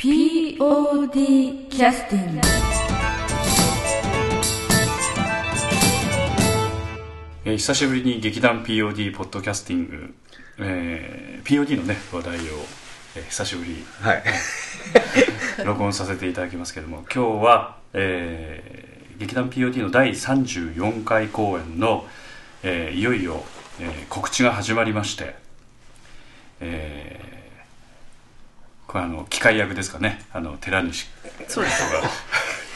POD キャスティングえー久しぶりに劇団 POD ポッドキャスティング、えー POD のね話題を、えー久しぶりはい。録音させていただきますけども今日は、えー劇団 POD の第34回公演の、えーいよいよ、えー告知が始まりまして、えーこれあの機械役ですかねあの寺西そうです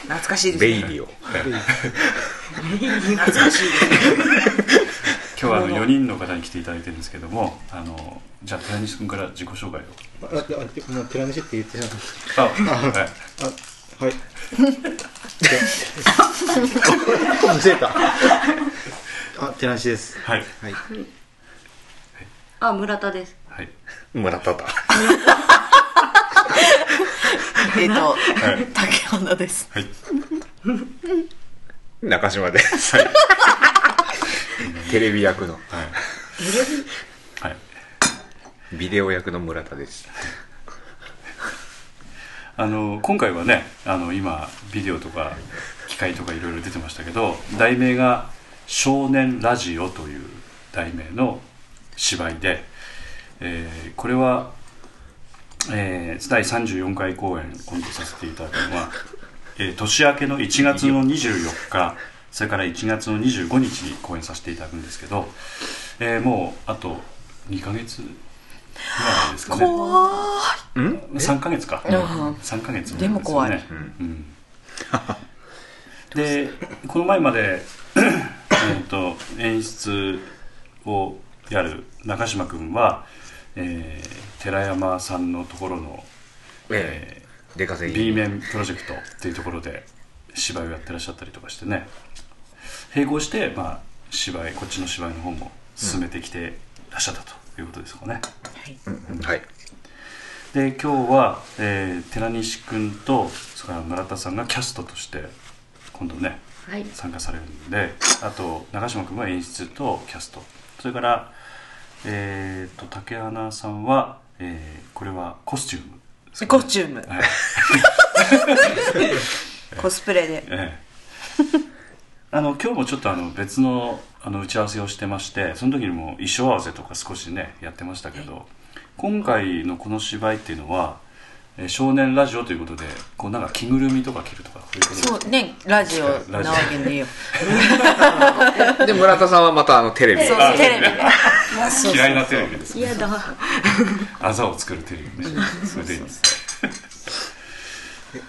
懐かしいですねベイビーを。懐かしいですね 今日はあの4人の方に来ていただいてるんですけどもあのじゃあ寺西君から自己紹介をあ、あ、もう寺西って言ってなかっあ、はい、た。あ、はい。あ、寺西です。はいはい。あ、村田です。はい村田だ。えっとはい。竹花です。はい。中島で。す。テレビ役の、はい。はい。ビデオ役の村田です。あの今回はねあの今ビデオとか機械とかいろいろ出てましたけど題名が「少年ラジオ」という題名の芝居で、えーこれは、えー第34回公演今度させていただくのは、えー年明けの1月の24日それから1月の25日に公演させていただくんですけど、えーもうあと2ヶ月ぐらいですかね。怖ん？3ヶ月か、うん。3ヶ月でも怖い。うん。でこの前までえーと演出をやる中島君は、えー寺山さんのところの、えええ。出稼ーぎ。B 面プロジェクトっていうところで芝居をやってらっしゃったりとかしてね並行して、まあ、芝居こっちの芝居の方も進めてきてらっしゃったということですかね、はい。で今日は、えー寺西君とそれから村田さんがキャストとして今度ねはい。参加されるんであと長嶋君は演出とキャストそれから、えー、と竹花さんは、えーこれはコスチュームですかコスチューム。はい。コスプレで。ええ。あの今日もちょっとあの別のあの打ち合わせをしてましてその時にも衣装合わせとか少しねやってましたけど今回のこの芝居っていうのは、えー少年ラジオということでこうなんか着ぐるみとか着るとかそういうことですそうねラジオなわけねえよ。で、村田さんはまたあのテレビ。テレビで。嫌いなテレビです嫌だ。あざを作るテレビね。それでいいです。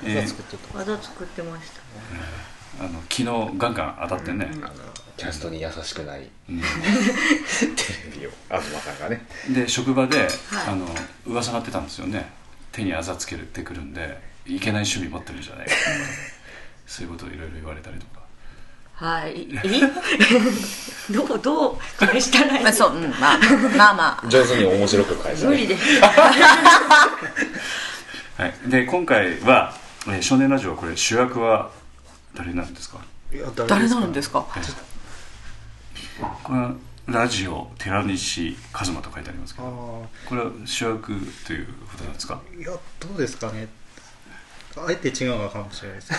え、作っとった。技作ってました。あの昨日ガンガン当たってね、あのキャストに優しくない。うん。テレビを、東さんがね。で職場で、あの噂がってたんですよね手にあざつけてくるんでいけない趣味持ってるんじゃないか。と かそういうことをいろいろ言われたりとか。はい。え？どう、どう返したらい？いまあそううんまあまあまあ。上手に面白く返さ無理です。はい、で今回は、えー少年ラジオ」はこれ主役は誰なんですか？いや誰なんですか？これはラジオ寺西一馬と書いてありますけあどこれは主役ということなんですか？あ、いや、どうですかね。あえて違うのかもしれないですけ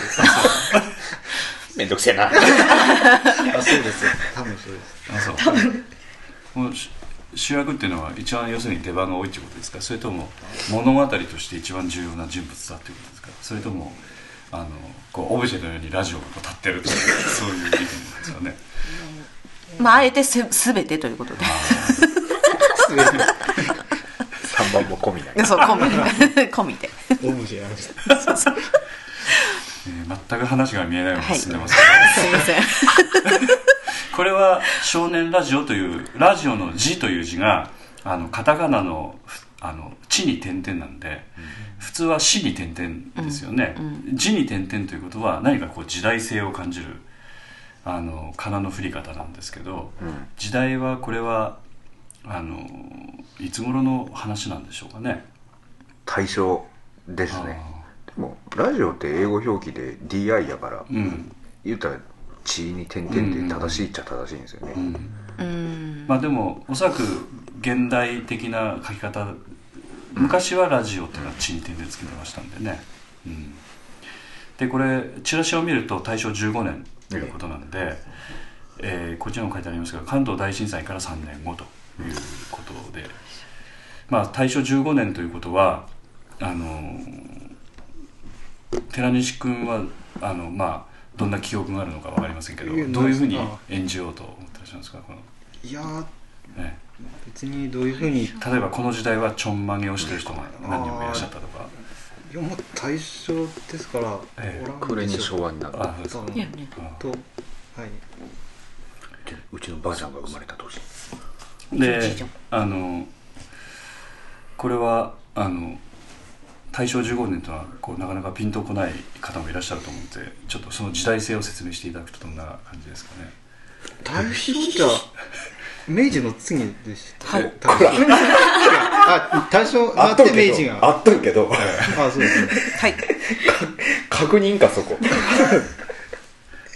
めんどくせえな。ど。あ、そうです。多分そうです。あそうこの主主役っていうのは一番要するに出番が多いっていうことですか？それとも物語として一番重要な人物だっていうことですか？それともあのこうオブジェのようにラジオが立ってるというそういう意味なんですかね？まああえてす全てということで。3番も込みない。そう込み。で 込みでオブジェやりました。えー全く話が見えないように進んでます。けど、すいません。これは「少年ラジオ」というラジオの「字」という字があのカタカナのふあの「地」に点々なんで、普通は「死」に点々ですよね「字」に点々ということは何かこう時代性を感じるあの仮名の振り方なんですけど、時代はこれはあのいつ頃の話なんでしょうかね。対象ですね。でも、ラジオって英語表記で DI やから、うん。言ったら、地に点々って正しいっちゃ正しいんですよね。うん。まあでもおそらく現代的な書き方昔はラジオっていうのは地に点でつけてましたんでね、うん、でこれチラシを見ると大正15年ということなんで、えーこっちにも書いてありますが関東大震災から3年後ということでまあ大正15年ということはあのー寺西君はあのまあどんな記憶があるのか分かりませんけどどういうふうにあ演じようと思ってらっしゃるんですかこの、いやーね、別にどういうふうに。い例えばこの時代はちょんまげをしてる人が何人もいらっしゃったとかやもう大正ですからええ。おらん暮れに昭和になる。あそうですか。多分いやねとはい、うちのばあちゃんが生まれた年。でじいちゃん。あのこれはあの大正15年とはこうなかなかピンとこない方もいらっしゃると思ってちょっとその時代性を説明していただくとどんな感じですかね。大正じゃ明治の次でした。はい。あ大正なって明治があったんけどあそうですねはい確認かそこ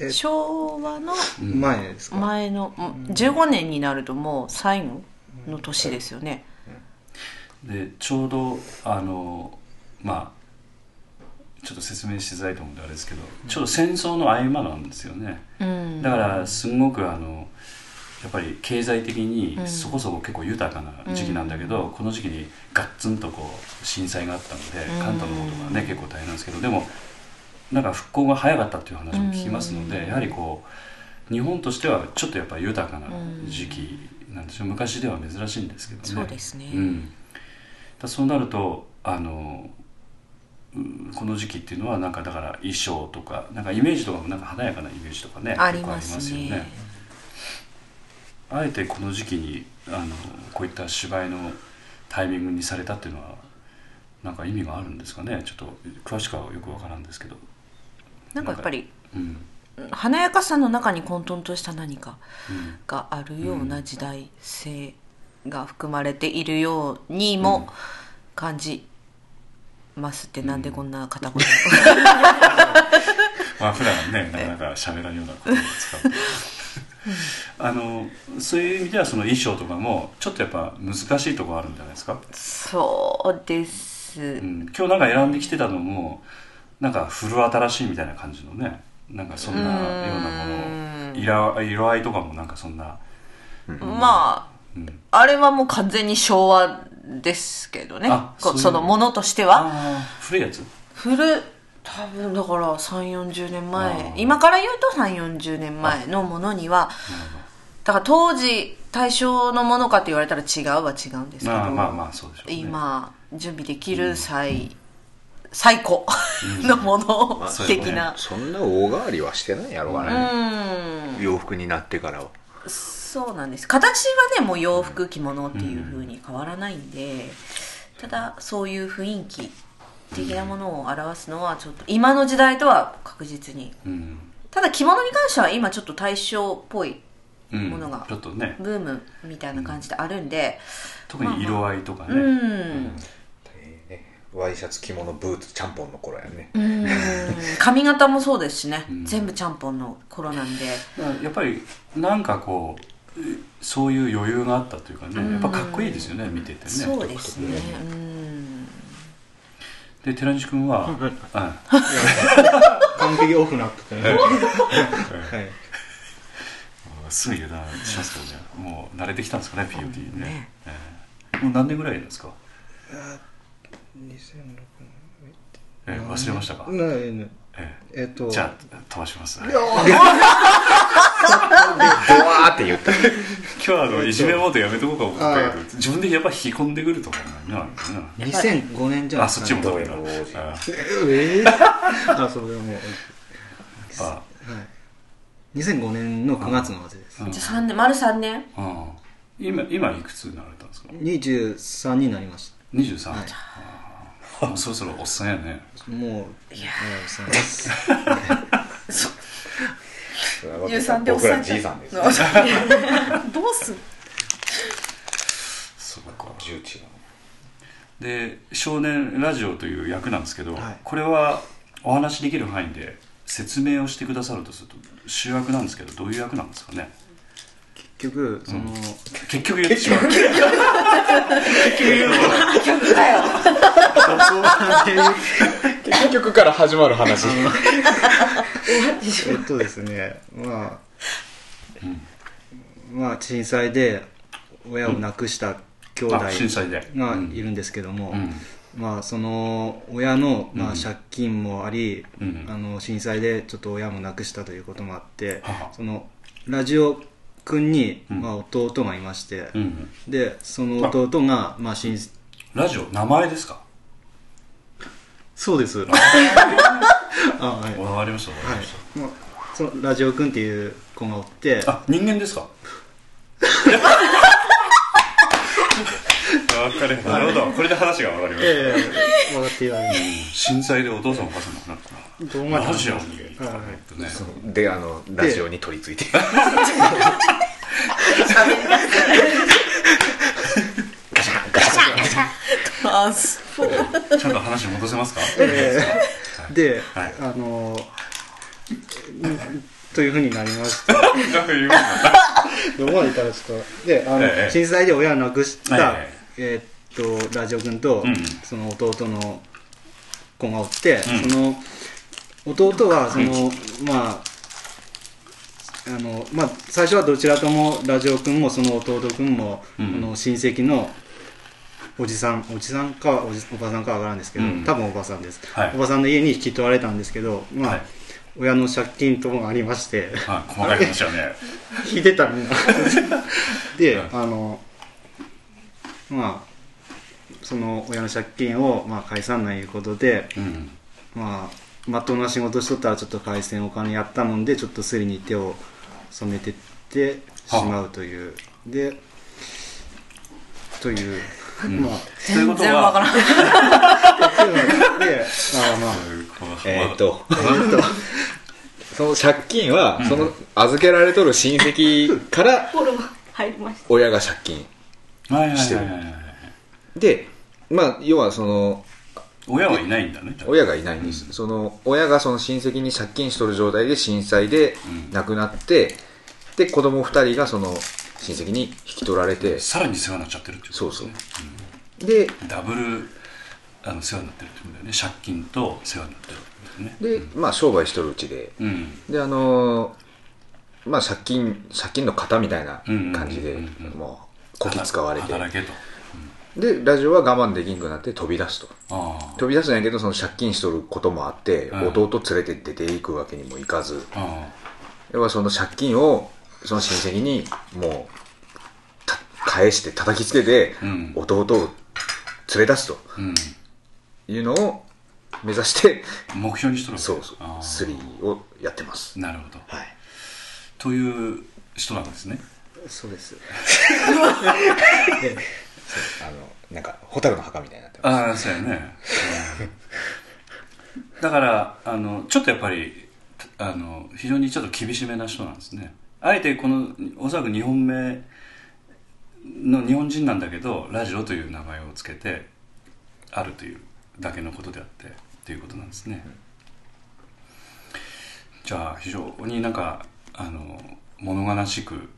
え昭和の前ですか前のうん15年になるともう最後の年ですよねでちょうどあのまあちょっと説明しづらいと思うんであれですけどちょうど戦争の合間なんですよねうんだからすごくあのやっぱり経済的にそこそこ結構豊かな時期なんだけど、この時期にガッツンとこう震災があったので、うん。関東の方とかね結構大変なんですけどでもなんか復興が早かったっていう話も聞きますので、やはりこう日本としてはちょっとやっぱり豊かな時期なんですよ。昔では珍しいんですけどね。そうですね。うん、だそうなるとあのうこの時期っていうのはなんかだから衣装とかなんかイメージとかもなんか華やかなイメージとかねあります結構ありますよねねあえてこの時期にあのこういった芝居のタイミングにされたっていうのはなんか意味があるんですかね？ちょっと詳しくはよくわからんですけど。なんかやっぱりうん華やかさの中に混沌とした何かうんがあるような時代性が含まれているようにも感じますってなんでこんな片言 まあ普段ねなかなか喋らんような言葉を使うあのそういう意味ではその衣装とかもちょっとやっぱ難しいところあるんじゃないですか？そうです、うん、今日なんか選んできてたのもなんか古新しいみたいな感じのねなんかそんなようなもの色色合いとかもなんかそんな、まうん、ああれはもう完全に昭和ですけどね。あそのものとしては。ああ古いやつ？古多分だから3 4 0年あ前ー。今から言うと3 4 0年前のものにはだから当時対象のものかって言われたら違うは違うんですけどまあまあまあそうでしょうね。今準備できる最、最高のものまあそうよね的なそんな大変わりはしてないやろうがうね、ん。洋服になってからは。そうなんです。形はねもう洋服着物っていう風に変わらないんで、ただそういう雰囲気的なものを表すのはちょっと今の時代とは確実に。うん、ただ着物に関しては今ちょっと大正っぽいうん、ものがちょっとね。ブームみたいな感じであるんで特に色合いとかね、うん。ワイシャツ着物ブーツちゃんぽんの頃やね。うん。髪型もそうですしね、ん。全部ちゃんぽんの頃なんで。やっぱりなんかこうそういう余裕があったというかねやっぱかっこいいですよね見ててね。そうですね。うんで寺西君は、うん。完璧オフなってね。はい。すぐ油断しますけどね。もう慣れてきたんですかね POD にね。ね。ええもう何年ぐらいですか、2006ええ忘れましたか、年ないねええっと。えじゃあ飛ばします。ドワーって言った。今日はあのいじめモードやめとこうか思ったけど自分でやっぱ引き込んでくると思うんだよね2005年じゃないあそっちも。そうだなええあそれはもう。あ。はい。2005年の9月の話です。うん。じゃあ3年丸3年？あ今今いくつになられたんですか？23になりまし23、はい。あ もうそろそろおっさんやね。たもういやそう。です13でおっ僕らさんじいさんですどうすんそうか。重鎮で少年ラジオという役なんですけど、はい。これはお話しできる範囲で説明をしてくださるとすると主役なんですけどどういう役なんですかね？局その、結局言ってしまう。結局から始まる話。えっとですねまあ、まあ震災で親を亡くした兄弟がいるんですけども、うん。まあその親の、まあ、うん借金もあり、うん。あの震災でちょっと親も亡くしたということもあってはは。そのラジオ君に、うん。まあ、弟がいまして、うんでその弟がまあ震ラジオ名前ですか？そうです。あ。はい。わかりましたわかりましはい、まあ、そのラジオ君っていう子がおってたあ人間ですか？分かるなるほど。これで話が分かりました。ええ分かって言われる震災でお父さんお母さん亡くなったどうまでラジオに。ね。であのラジオに取り付いてトラ ンスフォーちゃんと話戻せますか？ええ。で、はい。あのうんというふうになりましてなんか言うんだ？どこまでいったらちょっとであの、ええ。震災で親を亡くした、はいはい。えーっとラジオ君と、うん。その弟の子がおって、うん。その弟はその、まああのまあ、最初はどちらともラジオ君もその弟君も、うん。あの親戚のおじさんおじさんかおじおばさんかわからんですけど、うん。多分おばさんです、はい。おばさんの家に引き取られたんですけど、まあはい。親の借金ともありましてはい細かい話はね。引いてたみんなで、はいあのまあその親の借金を、まあ、返さんないいうことでうん。まあまっとうな仕事しとったらちょっと返せんお金やったもんでちょっとすりに手を染めてってしまうという。でという、まあということ全然わからは。ん であまあ。えーっと。その借金は、その預けられとる親戚からフォロー入りました。親が借金はいはいはいしてるはい。はいでまあ要はその親はいないんだね親がいないんです、その親がその親戚に借金しとる状態で震災でうん。亡くなって、で子供2人がその親戚に引き取られて。さらに世話になっちゃってるってことですね。でダブルあの世話になってるってことだよね。借金と世話になってるってことだよね。で、まあ商売しとるうちで。うん。であのーまあ借金借金の型みたいな感じで、うんうんうんうん。もうこき使われて。働けとでラジオは我慢できんくなって飛び出すと。飛び出すんやけどその借金しとることもあって、うん。弟連れて出ていくわけにもいかず。あ要はその借金をその親戚にもうた返して叩きつけて、うん。弟を連れ出すと。いうのを目指して目標にしとるそうそう。ああスリーをやってます。なるほど。はい。という人なんですね。そうです あのなんか蛍の墓みたいになってます。ああそうやね、うん。だからあのちょっとやっぱりあの非常にちょっと厳しめな人なんですね。あえてこのおそらく2本目の日本人なんだけどラジオという名前をつけてあるというだけのことであってということなんですね、じゃあ非常になんかあの物悲しく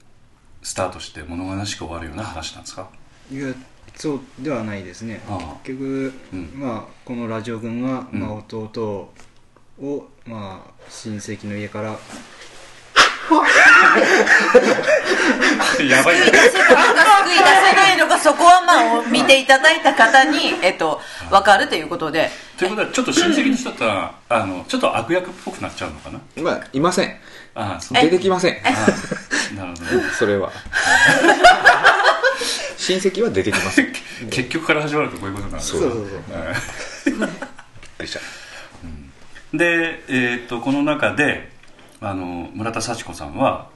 スタートして物悲しく終わるような話なんですか？いやそうではないですね。ああ。結局、うん。まあ、このラジオ君が、うん。まあ、弟を、まあ、親戚の家からやばい。ね救い。出せないのかそこはまあ見ていただいた方に、えっと、分かるということで。ということはちょっと親戚の人だったらあのちょっと悪役っぽくなっちゃうのかな？まあいません。ああそう。出てきません。ああ。なるほどね。それは親戚は出てきません 結局から始まるとこういうことなんですそうそうそう。で、えーっとこの中であの村田幸子さんは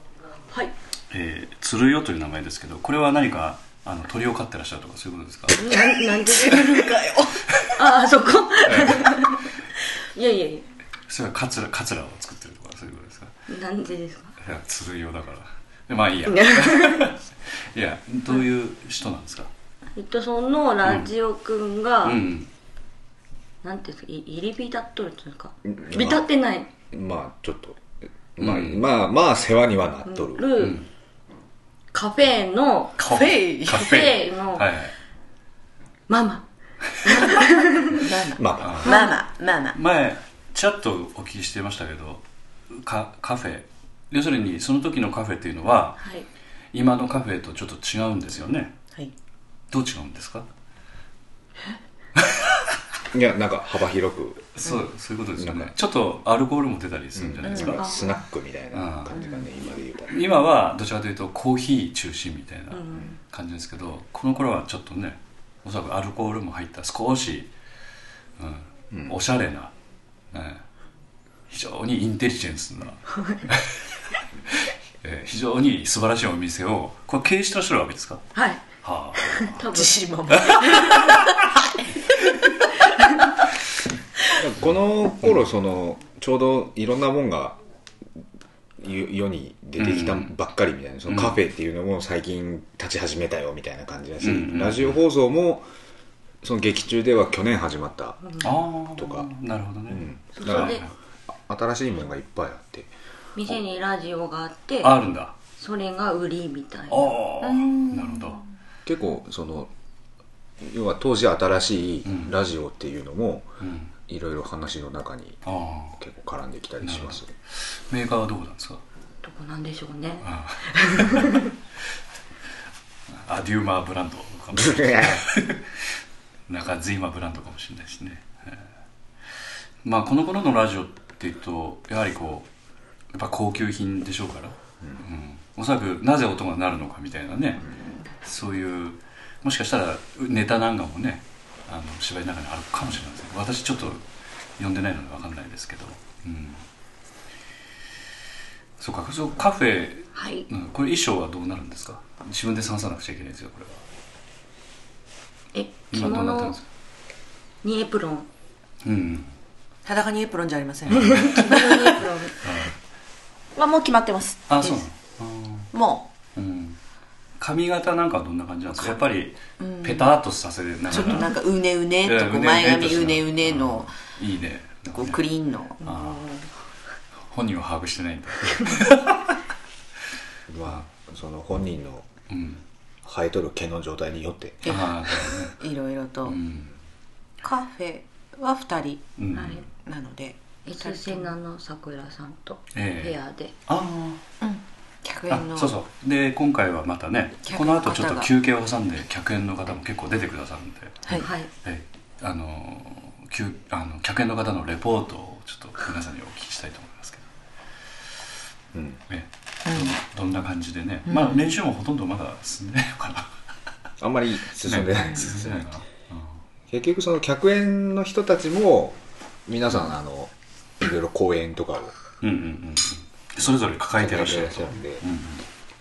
はい。えー、鶴代という名前ですけどこれは何かあの鳥を飼ってらっしゃるとかそういうことですか？なんなんで出るかよ。ああそこ。い。やいやいそれはカツラカツラを作ってるとかそういうことですか？やなんでですか？いや鶴代だから。でまあいいや。いやどういう人なんですか？えっとそのラジオくんが、うん。なんていうんですかい入り浸っとるっていうんですかん。浸ってない。まあちょっと。まあ、うん。まあまあ世話にはなっとる、る、うん。カフェのカフェ。カカフェ。のはいはい。ママ。まあママ。ママ。前ちらっとお聞きしてましたけどカカフェ要するにその時のカフェっていうのははい。今のカフェとちょっと違うんですよね。はい。どう違うんですか？いやなんか幅広く。そうそういうことですよなんか。ねちょっとアルコールも出たりするんじゃないですか、なんか。スナックみたいな感じがね今で言うと。今はどちらかというとコーヒー中心みたいな感じですけど、この頃はちょっとねおそらくアルコールも入った少し、うんおしゃれな、えー非常にインテリジェンスな、えー非常に素晴らしいお店をこれ経営してらっしゃるわけですかはい。はあ。多分。自信満々。この頃そのちょうどいろんなもんが世世に出てきたばっかりみたいな、そのカフェっていうのも最近立ち始めたよみたいな感じだし、ラジオ放送もその劇中では去年始まった、ああとかなるほどね、うん。だから新しいものがいっぱいあって店にラジオがあってあるんだ。それが売りみたいな。ああ。なるほど。結構その要は当時新しいうん。ラジオっていうのもうん。いろいろ話の中にああ。結構絡んできたりします。メーカーはどこなんですか？どこなんでしょうね。ああ。アデューマーブランドかもしれない。中ズイマブランドかもしれないしね、えーまあこの頃のラジオっていうとやはりこうやっぱ高級品でしょうから、うん。おそらくなぜ音が鳴るのかみたいなね、そういうもしかしたらネタなんかもねあの芝居の中にあるかもしれません。私ちょっと読んでないので分かんないですけど、うん、そうかそうカフェ。はい。うん、これ衣装はどうなるんですか？自分で探さなくちゃいけないですよこれは。え着今どうなってるん物ですかにエプロン。うん裸にエプロンじゃありません。着物にエプロンまあもう決まってます。あそうなの？もう。ん。髪型なんかはどんな感じなんですか？やっぱりペタッとさせながうちょっとなんらかうねうねと前髪うねうねのいいね。こうクリーンの。本人は把握してないんだ まあその本人のうん。生えとる毛の状態によって。いろいろと。カフェは2人。なので S セナの桜さんとで。あ。100あ円の。そうそう。で今回はまたね客この後ちょっと休憩を挟んで客演の方も結構出てくださるんで。はい。はい。ええ。あの休あの客演の方のレポートをちょっと皆さんにお聞きしたいと思いますけど、うん。ええ。どどんな感じでね、まあ練習もほとんどまだ進んでないのかな。あんまり進んでない。ね 進んでないかな、結局その客演の人たちも皆さんあのいろいろ講演とかを。うん、うんうんうん。うんそれぞれ抱えてらっしゃると。抱えてらっしゃるんで。うん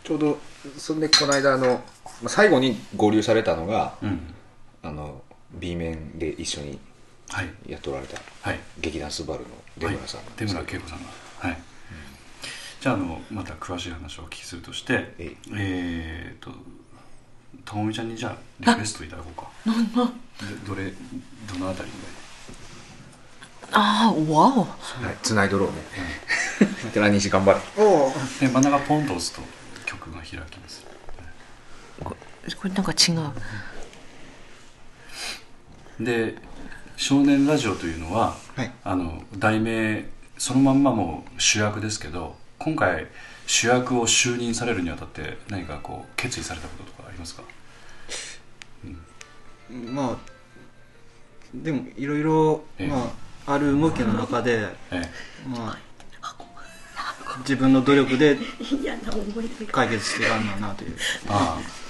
ちょうどそんでこの間あのまあ最後に合流されたのがうん。うんあの B 面で一緒にはい。やっておられたはい。劇団スバルの出村さんはい、出村恵子さんが。はい、じゃああのまた詳しい話をお聞きするとしてええ。ー、とともみちゃんにじゃあリクエストいただこうか。でどれどのあたりああわお。はいつないどろうね。寺西頑張れ。おでで真ん中ポンと押すと曲が開きます。これなんか違う。で「少年ラジオ」というのは、はい。あの題名そのまんまもう主役ですけど今回主役を就任されるにあたって何かこう決意されたこととかありますか？まあでもいろいろええ。まあある動きの中でえまあ自分の努力で解決していかんのなという。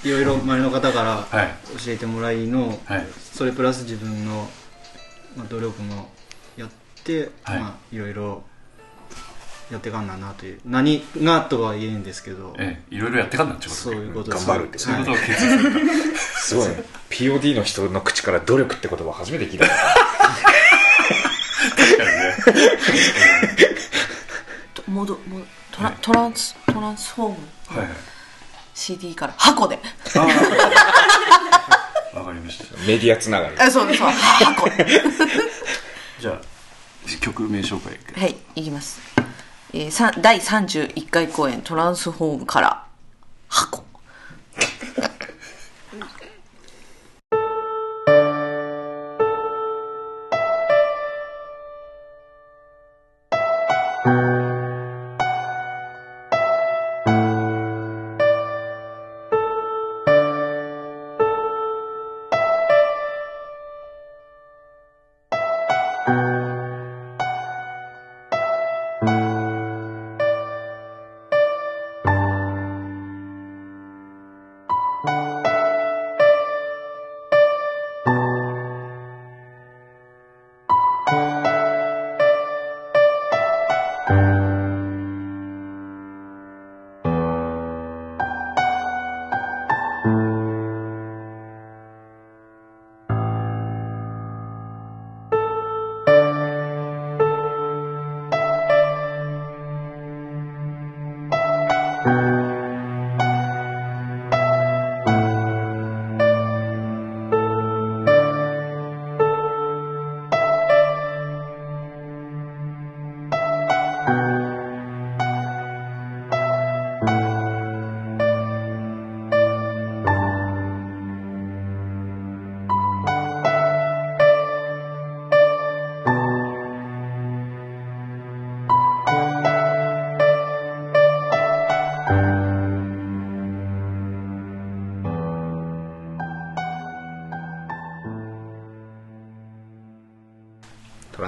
いろいろ周りの方から教えてもらいのはい。それプラス自分のまあ努力もやって、はい。まあいろいろやっていかんななという。何がとは言えんですけど、ええ。いろいろやってかんなってことそういうことです。頑張るってそういうことを決意されたすごい。ね POD の人の口から努力って言葉初めて聞いた戻戻トラトランストランスフォームはいはい。CD から箱で。わかりました。メディアつながり。あそうですそう。箱で。じゃあ曲名紹介。はいいきます、えー、さ第31回公演「トランスフォーム」から箱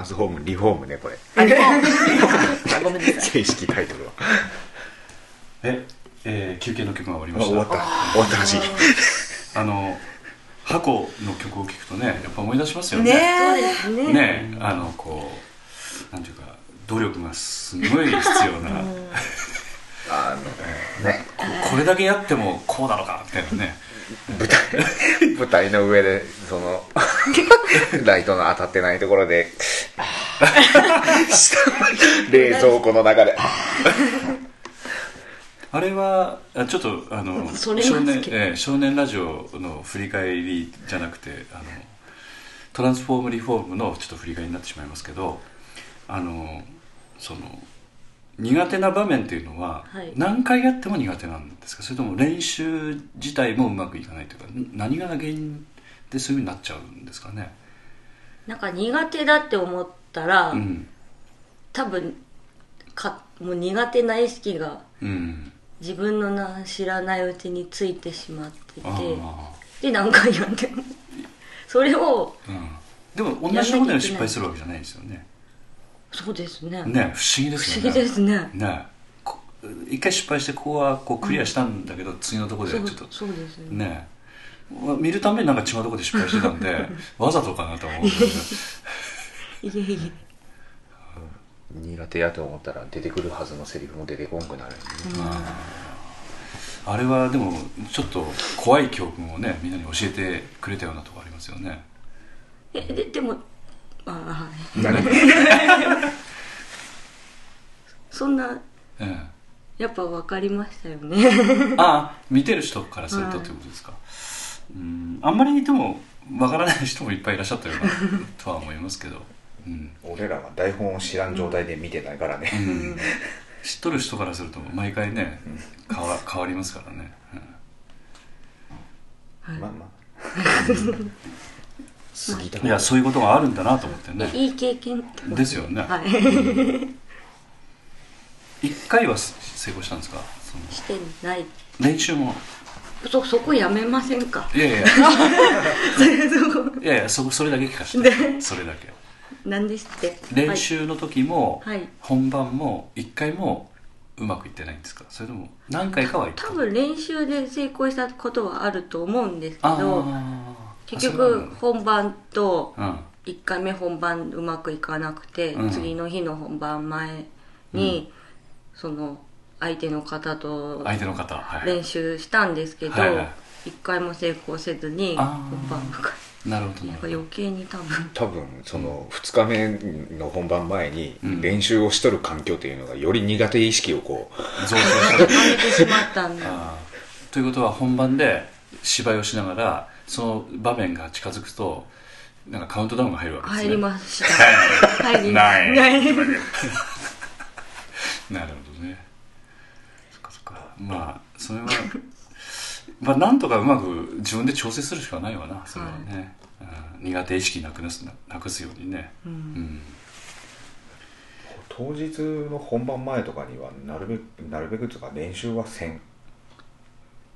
ランスフォームリフォームねこれ。あリフォーム。あごめんなさい。正式タイトルは。ええー休憩の曲が終わりました。あ終わった。終わったらしい。あ の箱の曲を聴くとねやっぱ思い出しますよね。ねえ。そうですね。ねあのこうなんていうか努力がすごい必要な。あのね。ここれだけやってもこうなのかみたいなね。舞台舞台の上でそのライトの当たってないところで下 冷蔵庫の中で。あれはあちょっとあの少年えー少年ラジオの振り返りじゃなくてあのトランスフォームリフォームのちょっと振り返りになってしまいますけどあのその苦手な場面っていうのは、はい。何回やっても苦手なんですか？それとも練習自体もうまくいかないというかん何が原因でそういうふうになっちゃうんですかね？なんか苦手だって思ったら、うん。多分かもう苦手な意識がうん。自分のな知らないうちについてしまっててあで何回やっても。それをあうん。でも同じところで失敗するわけじゃないですよね。そうですね。ね不思議で不すよね。思議ですね。ね。こ一回失敗してここはこうクリアしたんだけど、次のところでちょっと。そうですね。ね。見るためになんか違うところで失敗してたんで わざとかなとは思うんですいえいえ。苦手やと思ったら出てくるはずのセリフも出てこんくなる、あれはでもちょっと怖い教訓をねみんなに教えてくれたようなところありますよね。えででもあはい。何 そんなえやっぱ分かりましたよね。えああ見てる人からするとってことですか、うん。あんまりでもわからない人もいっぱいいらっしゃったようなとは思いますけど、うん。俺らは台本を知らん状態で見てないからね、うん。知っとる人からすると毎回ね変わ変わりますからね、うんまあまあ。過ぎたいやそういうことがあるんだなと思ってね。いい経験ですよね。はい。一回は成功したんですか？その。してない。練習も。そそこやめませんか？いやいや。いやいやいやそそれだけ聞かせて。それだけ何ですって練習の時も、はい。本番も一回もうまくいってないんですか？それとも何回かはいった。多分練習で成功したことはあると思うんですけあどあ結局本番とうん。1回目本番うまくいかなくて、うん。次の日の本番前に、その相手の方と相手の方はい。練習したんですけど、はいはい。1回も成功せずにあ本ー番迎えなるほど。余計に多分。多分その2日目の本番前にうん。練習をしとる環境というのがより苦手意識をこう増強したはめてしまったんで あー。ということは本番で芝居をしながらその場面が近づくとなんかカウントダウンが入るわけですね。入りました。入りまないないなるほどね。そっかそっか。まあそれはまあなんとかうまく自分で調整するしかないわなそれはね、うん。苦手意識なくなすなくすようにね。うん、当日の本番前とかにはなるべくなるべくとか練習はせん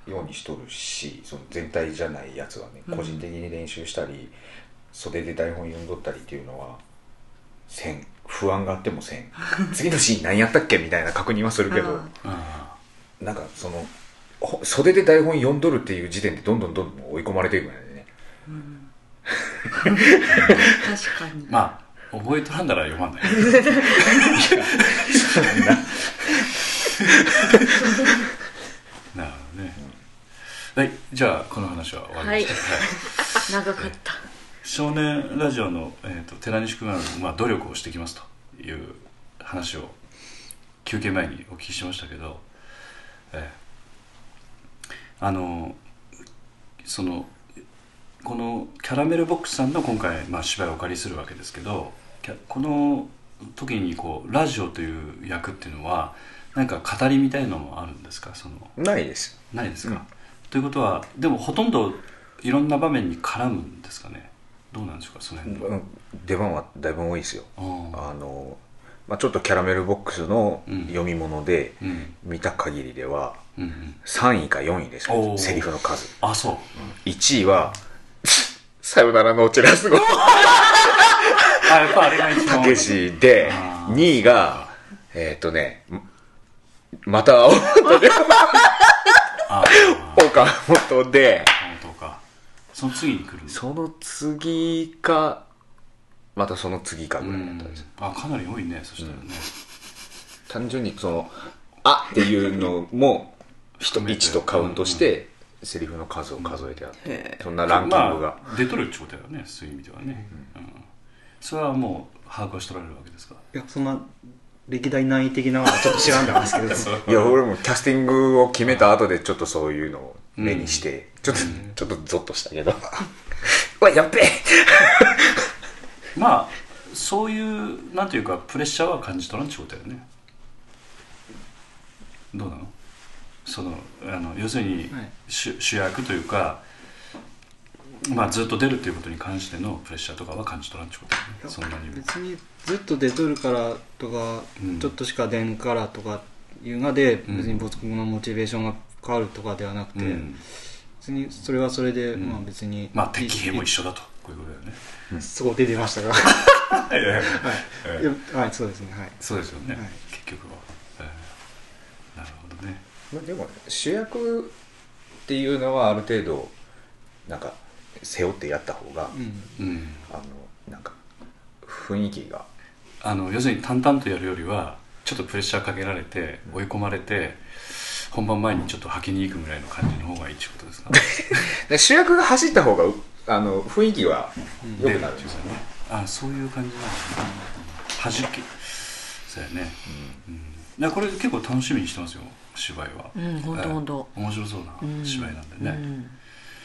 ようにしとるしその全体じゃないやつはね個人的に練習したり、袖で台本読んどったりっていうのはせん。不安があってもせん。次のシーン何やったっけみたいな確認はするけどあ なんかそのほ袖で台本読んどるっていう時点でどんどんどんどん追い込まれていくん。やね確かに。ー まあ覚えとらんだら読まない なるほどね、はいじゃあこの話は終わりました、はい。長かった。少年ラジオの、えー、と寺西君が、まあ、努力をしてきますという話を休憩前にお聞きしましたけど、ええあのそのこのキャラメルボックスさんの今回、まあ、芝居をお借りするわけですけどこの時にこうラジオという役っていうのは何か語りみたいのもあるんですか？そのないです。ないですか、うん。ということはでもほとんどいろんな場面に絡むんですかね？どうなんでしょうか？その辺は、うん出番はだいぶ多いですよ。あの、まあ、ちょっとキャラメルボックスのうん。読み物でうん。見た限りでは3位か4位ですおー。セリフの数。あそう。1位は「さよならのオチラスゴ」あやっぱあれが一番たけしであー。2位がえっ、とねまた青本で。岡本で。本当か。その次に来るその次かまたその次かぐらいだったんです、あかなり多いねそしたらね、単純にその「あ」っていうのも人1とカウントしてセリフの数を数えてあって。そんなランキングが、まあ、出とるってことだよねそういう意味ではね、うん。それはもう把握はしとられるわけですか？いやそんな歴代何位的なのはちょっと知らんだんですけど。いや俺もキャスティングを決めた後でちょっとそういうのを目にして、ちょっと、ちょっとゾッとしたけど。うわやっべえ！まあそういうなんていうかプレッシャーは感じ取らんってことだよね。どうなの？そのあの要するにはい。主,、主役というか、まあ、ずっと出るっていうことに関してのプレッシャーとかは感じ取らんってことね。そんなに。も別にずっと出とるからとか、うん。ちょっとしか出んからとかいうので、うん。別に僕のモチベーションが変わるとかではなくて、うん。別にそれはそれで、ん。まあ別にまあ敵兵も一緒だとこういうことだよね。そこ出てましたが いやいや。はい、はいそうですねはい。そうですよね、はい。結局は、えーなるほどねまあでも主役っていうのはある程度なんか背負ってやった方が、うん。うんあのなんか雰囲気が。あの要するに淡々とやるよりはちょっとプレッシャーかけられて追い込まれて本番前にちょっと吐きに行くぐらいの感じの方がいいってことですか？で主役が走った方がうあの雰囲気は良くなる。ん。ですよね、あそういう感じなんですね。はじけ。そうやね、うん。だからこれ結構楽しみにしてますよ芝居は。うんほんとほんとえ。ー面白そうな芝居なんでね、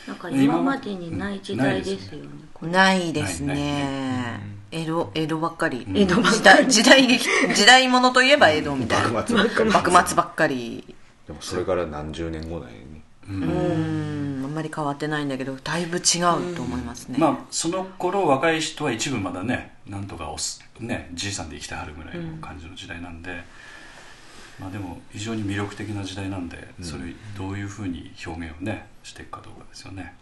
なんか今までにない時代ですよね。ないですね。江戸江戸ばっかり、江戸時代時代劇 時代物といえば江戸みたいな。幕末ばっかり。幕末ばっかり。でもそれから何十年後なんやね。うん。あんまり変わってないんだけどだいぶ違うと思いますね、まあその頃若い人は一部まだねなんとかおすねじいさんで生きてはるぐらいの感じの時代なんで、まあでも非常に魅力的な時代なんで、それどういうふうに表現をねしていくかどうかですよね、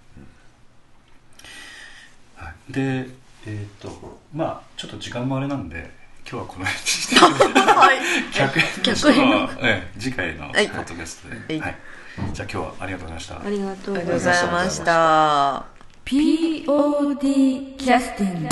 はい、でえっ、とまあちょっと時間もあれなんで今日はこの辺にして 客演としての、ええ次回のポはい。ッドキャストで、はい。はい、じゃあ今日はありがとうございました。ありがとうごございますざいました。POD キャスティング